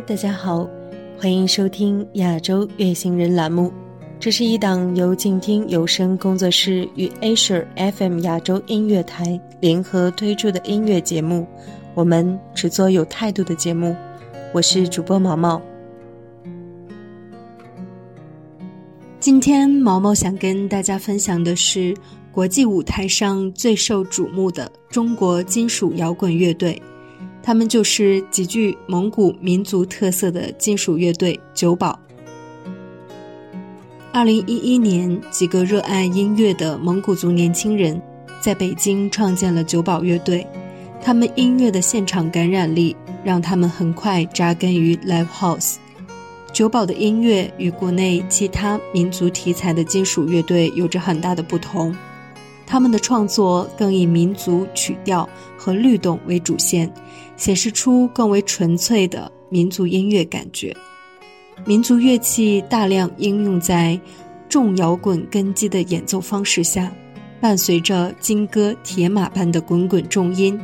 大家好，欢迎收听亚洲乐星人栏目。这是一档由静听有声工作室与 Asia FM 亚洲音乐台联合推出的音乐节目。我们只做有态度的节目。我是主播毛毛。今天毛毛想跟大家分享的是国际舞台上最受瞩目的中国金属摇滚乐队。他们就是极具蒙古民族特色的金属乐队九宝。二零一一年，几个热爱音乐的蒙古族年轻人在北京创建了九宝乐队。他们音乐的现场感染力让他们很快扎根于 live house。九宝的音乐与国内其他民族题材的金属乐队有着很大的不同。他们的创作更以民族曲调和律动为主线，显示出更为纯粹的民族音乐感觉。民族乐器大量应用在重摇滚根基的演奏方式下，伴随着金戈铁马般的滚滚重音，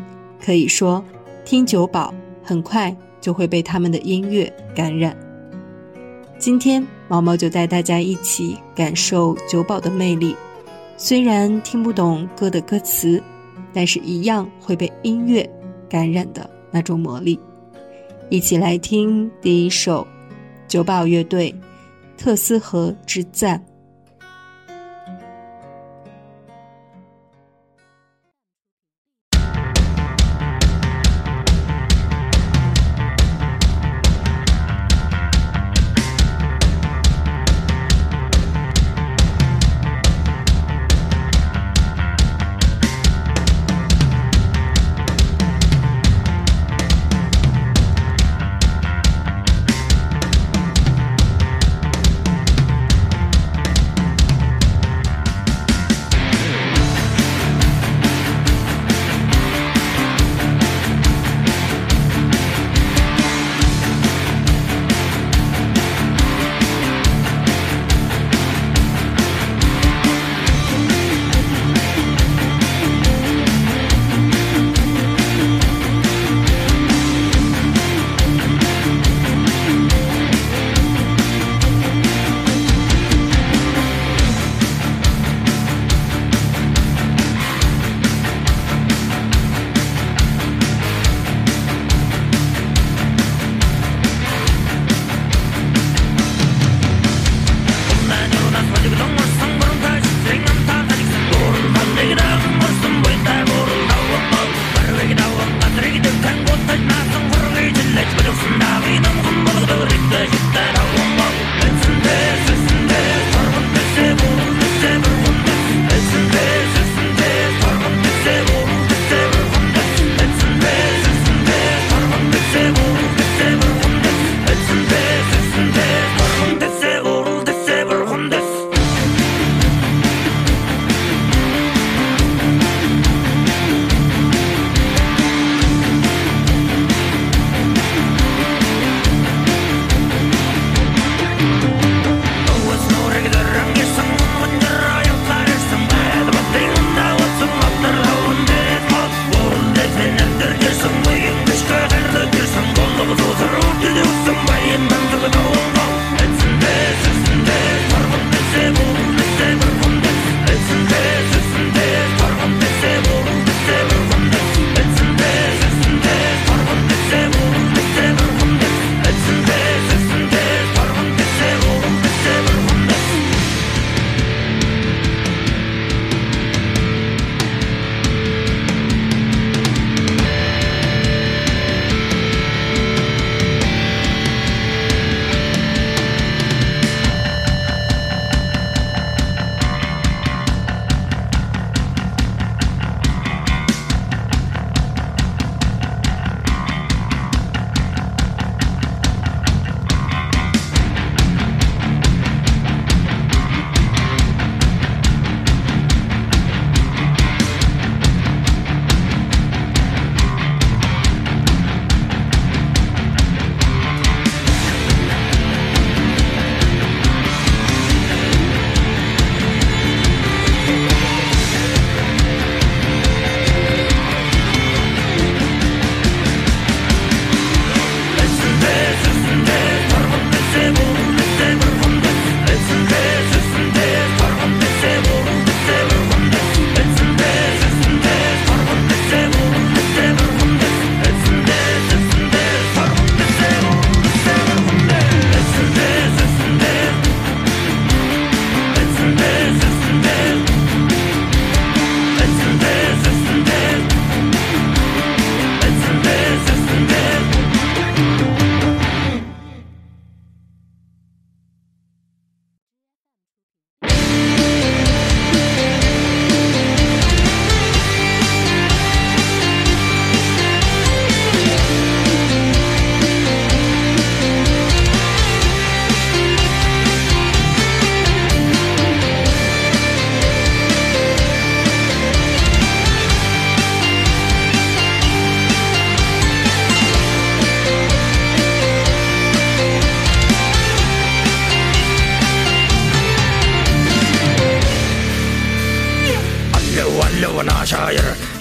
可以说，听九宝很快就会被他们的音乐感染。今天，毛毛就带大家一起感受九宝的魅力。虽然听不懂歌的歌词，但是一样会被音乐感染的那种魔力。一起来听第一首九宝乐队《特斯河之赞》。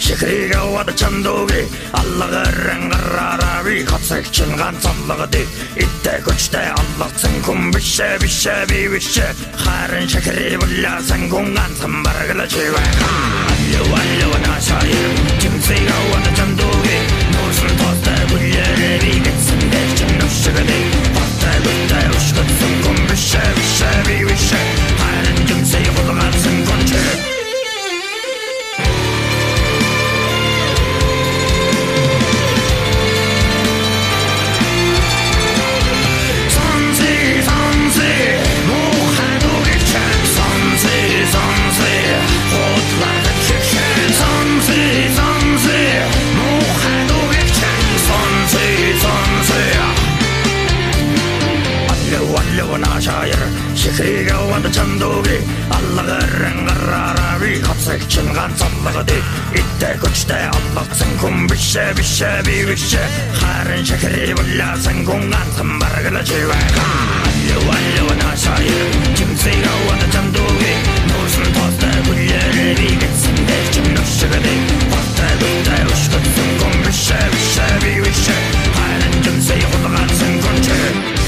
шихрийгавад чандууги аллагаарангаараави хацагчин ганцаллагади иттэй көчтэй аллацсан хүн бишээ бишээ би бишээ харин шихрий булаасан хүн ганцхан бараглаж ивэ алло алло нашай чимсийгавад чандууги нуусан тостай булярэ би гэтсэн дэвчин нушгади баттай баттай ушгатсан хүн бишээ бишээ би бишээ харин чимсий булаасан хүн чээ olmadı İtte güçte atlaksın kum bişe bişe bir bişe Karın şekeri bullasın kungan kımbar gülücü ve kan Allı allı naşayı kimse yavadı çanduği Nursun tosta gülleri bir gitsin der kim nuşu gıdı Tosta gütte uşkutsun kum bişe bişe bir bişe Karın kimse yavadı kansın kunçu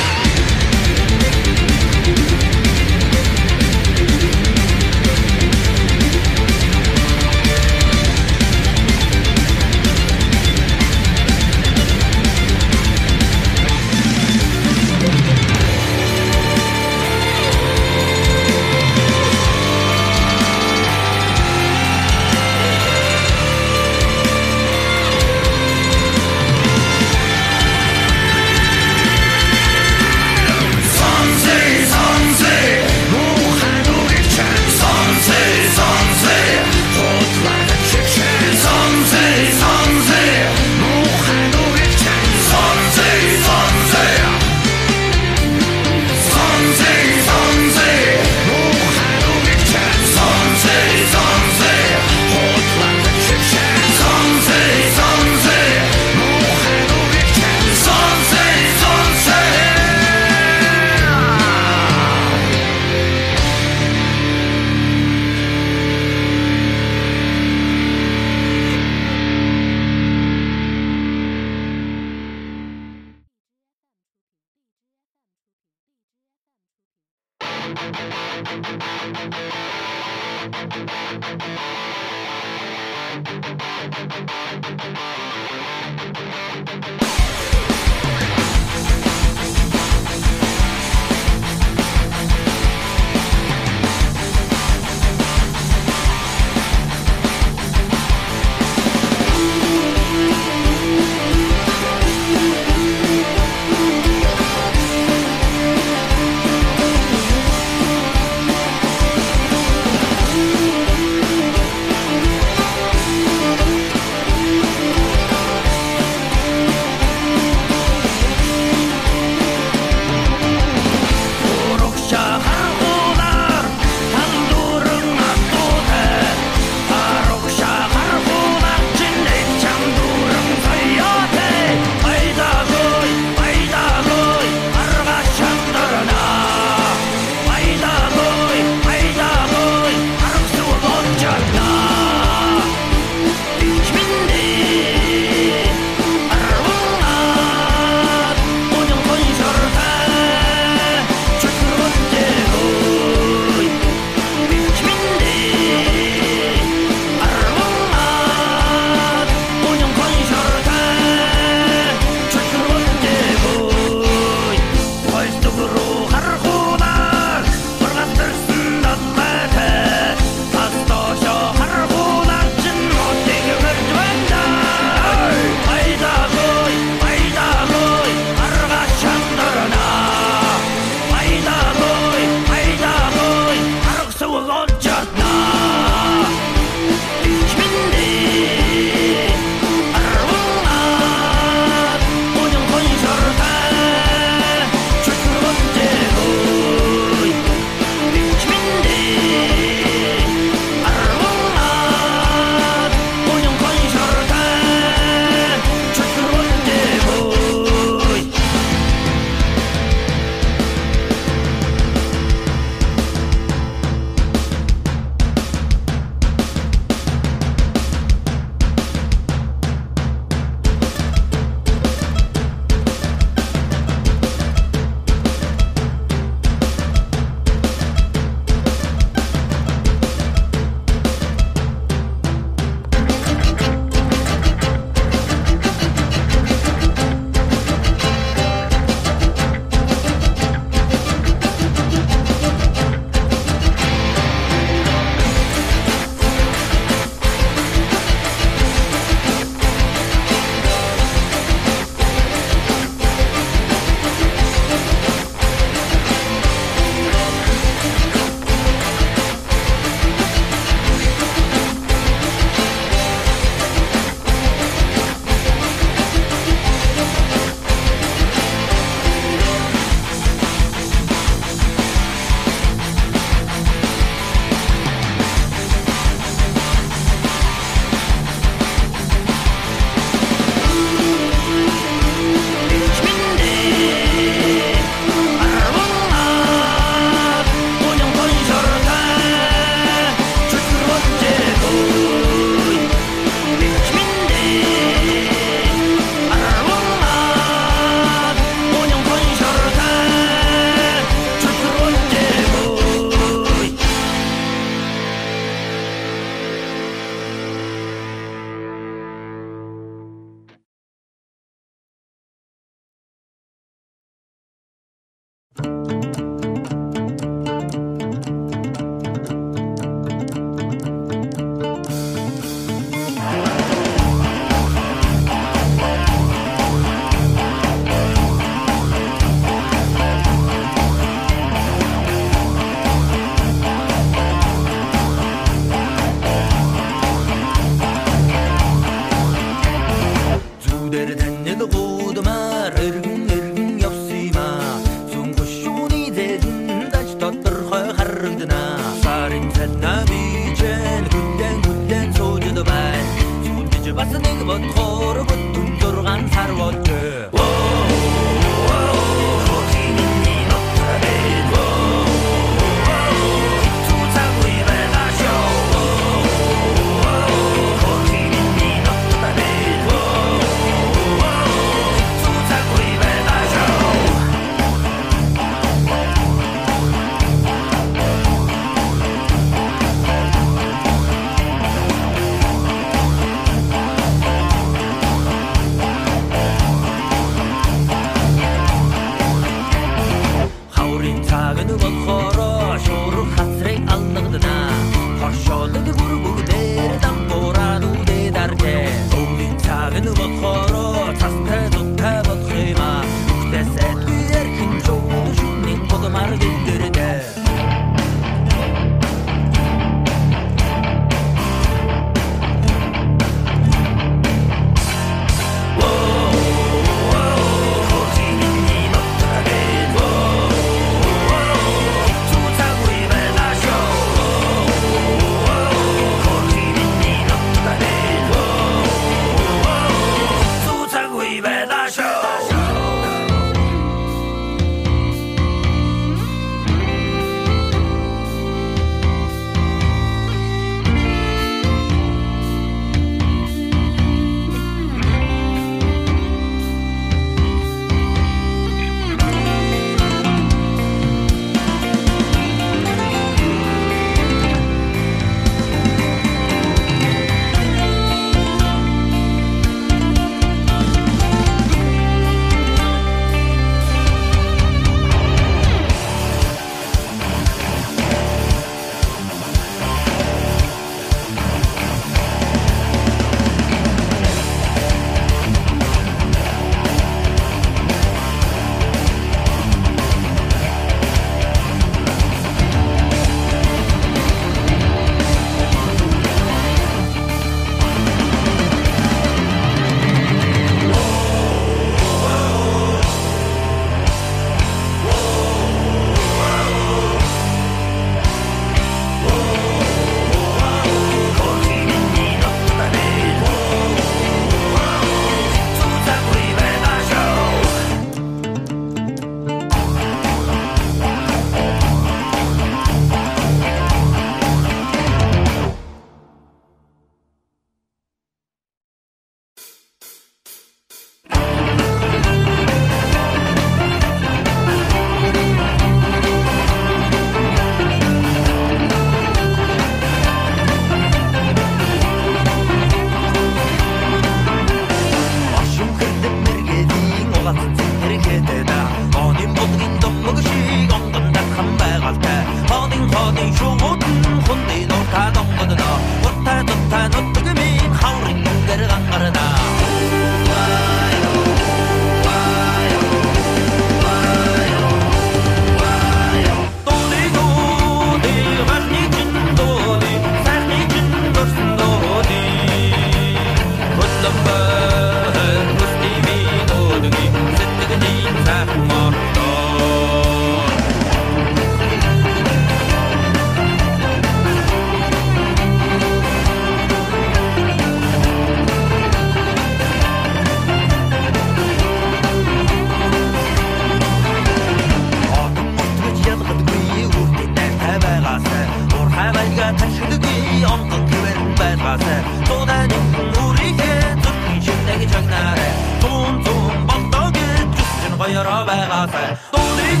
哎，动力。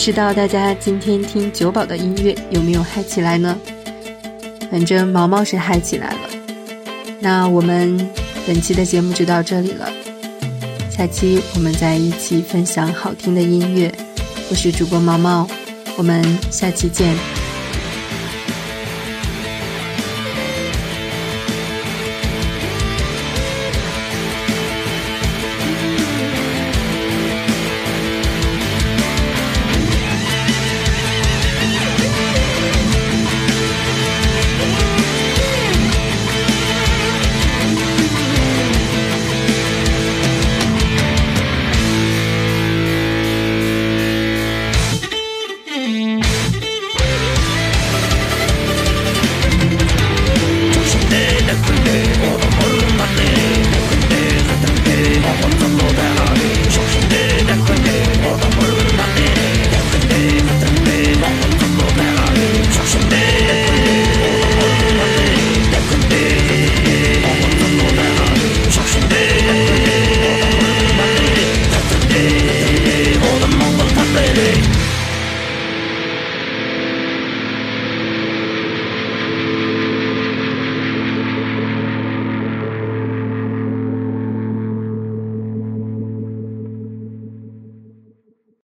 不知道大家今天听九宝的音乐有没有嗨起来呢？反正毛毛是嗨起来了。那我们本期的节目就到这里了，下期我们再一起分享好听的音乐。我是主播毛毛，我们下期见。